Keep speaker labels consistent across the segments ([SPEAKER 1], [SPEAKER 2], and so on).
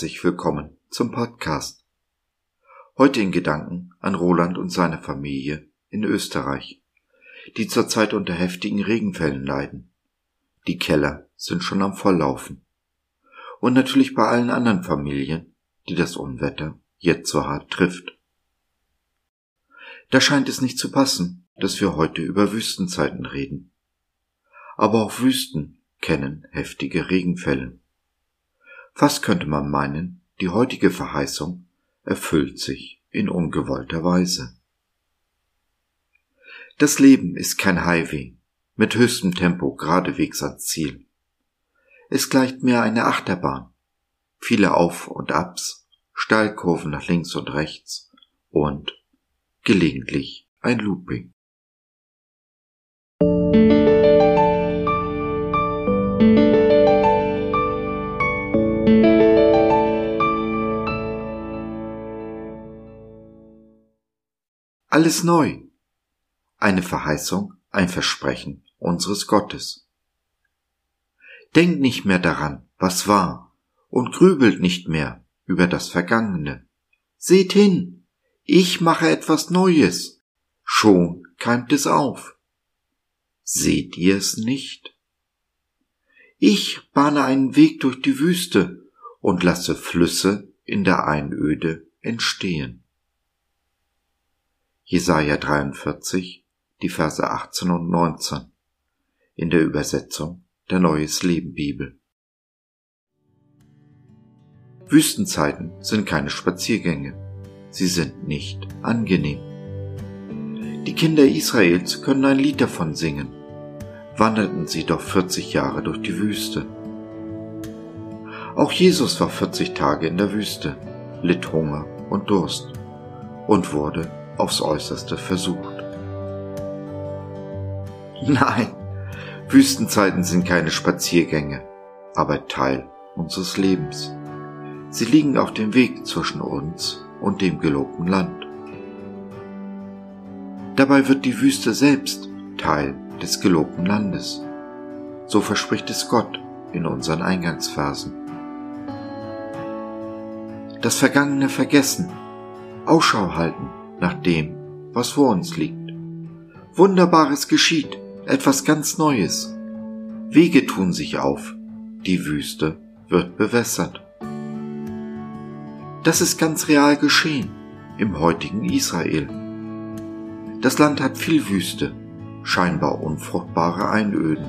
[SPEAKER 1] Herzlich willkommen zum Podcast. Heute in Gedanken an Roland und seine Familie in Österreich, die zurzeit unter heftigen Regenfällen leiden. Die Keller sind schon am Volllaufen. Und natürlich bei allen anderen Familien, die das Unwetter jetzt so hart trifft. Da scheint es nicht zu passen, dass wir heute über Wüstenzeiten reden. Aber auch Wüsten kennen heftige Regenfälle. Fast könnte man meinen, die heutige Verheißung erfüllt sich in ungewollter Weise. Das Leben ist kein Highway mit höchstem Tempo geradewegs ans Ziel. Es gleicht mehr eine Achterbahn. Viele Auf und Abs, Steilkurven nach links und rechts und gelegentlich ein Looping. Alles neu. Eine Verheißung, ein Versprechen unseres Gottes. Denkt nicht mehr daran, was war, und grübelt nicht mehr über das Vergangene. Seht hin, ich mache etwas Neues. Schon keimt es auf. Seht ihr es nicht? Ich bahne einen Weg durch die Wüste und lasse Flüsse in der Einöde entstehen. Jesaja 43, die Verse 18 und 19 in der Übersetzung der Neues Leben Bibel. Wüstenzeiten sind keine Spaziergänge. Sie sind nicht angenehm. Die Kinder Israels können ein Lied davon singen. Wanderten sie doch 40 Jahre durch die Wüste. Auch Jesus war 40 Tage in der Wüste, litt Hunger und Durst und wurde aufs äußerste versucht. Nein, Wüstenzeiten sind keine Spaziergänge, aber Teil unseres Lebens. Sie liegen auf dem Weg zwischen uns und dem gelobten Land. Dabei wird die Wüste selbst Teil des gelobten Landes. So verspricht es Gott in unseren Eingangsversen. Das Vergangene vergessen, Ausschau halten nach dem, was vor uns liegt. Wunderbares geschieht, etwas ganz Neues. Wege tun sich auf, die Wüste wird bewässert. Das ist ganz real geschehen im heutigen Israel. Das Land hat viel Wüste, scheinbar unfruchtbare Einöden.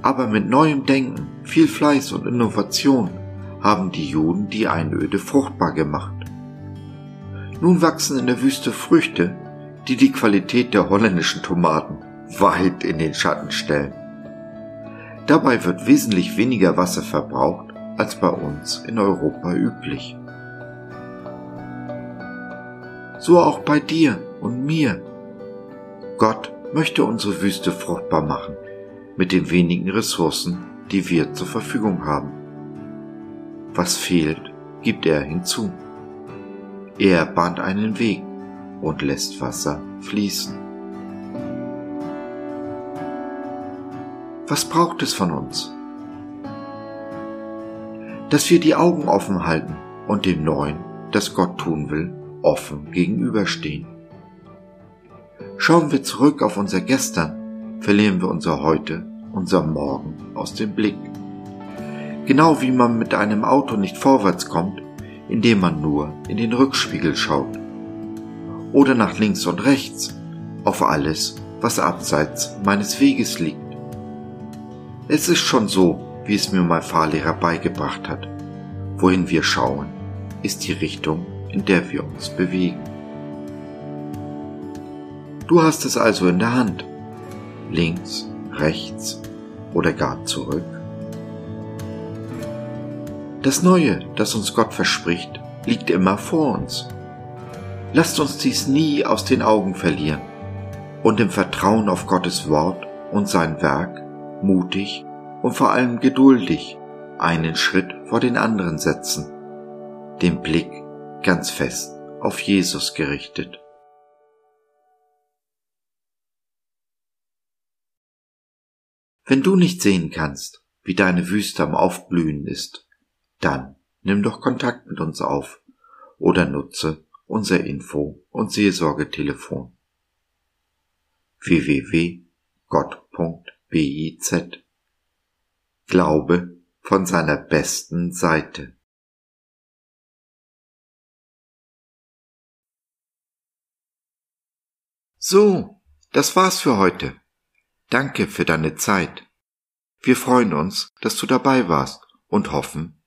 [SPEAKER 1] Aber mit neuem Denken, viel Fleiß und Innovation haben die Juden die Einöde fruchtbar gemacht. Nun wachsen in der Wüste Früchte, die die Qualität der holländischen Tomaten weit in den Schatten stellen. Dabei wird wesentlich weniger Wasser verbraucht als bei uns in Europa üblich. So auch bei dir und mir. Gott möchte unsere Wüste fruchtbar machen mit den wenigen Ressourcen, die wir zur Verfügung haben. Was fehlt, gibt er hinzu. Er bahnt einen Weg und lässt Wasser fließen. Was braucht es von uns? Dass wir die Augen offen halten und dem Neuen, das Gott tun will, offen gegenüberstehen. Schauen wir zurück auf unser Gestern, verlieren wir unser Heute, unser Morgen aus dem Blick. Genau wie man mit einem Auto nicht vorwärts kommt, indem man nur in den Rückspiegel schaut. Oder nach links und rechts, auf alles, was abseits meines Weges liegt. Es ist schon so, wie es mir mein Fahrlehrer beigebracht hat. Wohin wir schauen, ist die Richtung, in der wir uns bewegen. Du hast es also in der Hand. Links, rechts oder gar zurück. Das Neue, das uns Gott verspricht, liegt immer vor uns. Lasst uns dies nie aus den Augen verlieren und im Vertrauen auf Gottes Wort und sein Werk mutig und vor allem geduldig einen Schritt vor den anderen setzen, den Blick ganz fest auf Jesus gerichtet. Wenn du nicht sehen kannst, wie deine Wüste am Aufblühen ist, Dann nimm doch Kontakt mit uns auf oder nutze unser Info- und Seelsorgetelefon www.gott.biz Glaube von seiner besten Seite. So, das war's für heute. Danke für deine Zeit. Wir freuen uns, dass du dabei warst und hoffen,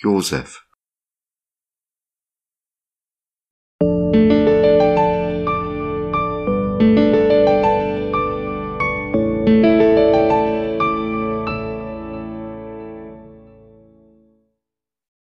[SPEAKER 1] Josef.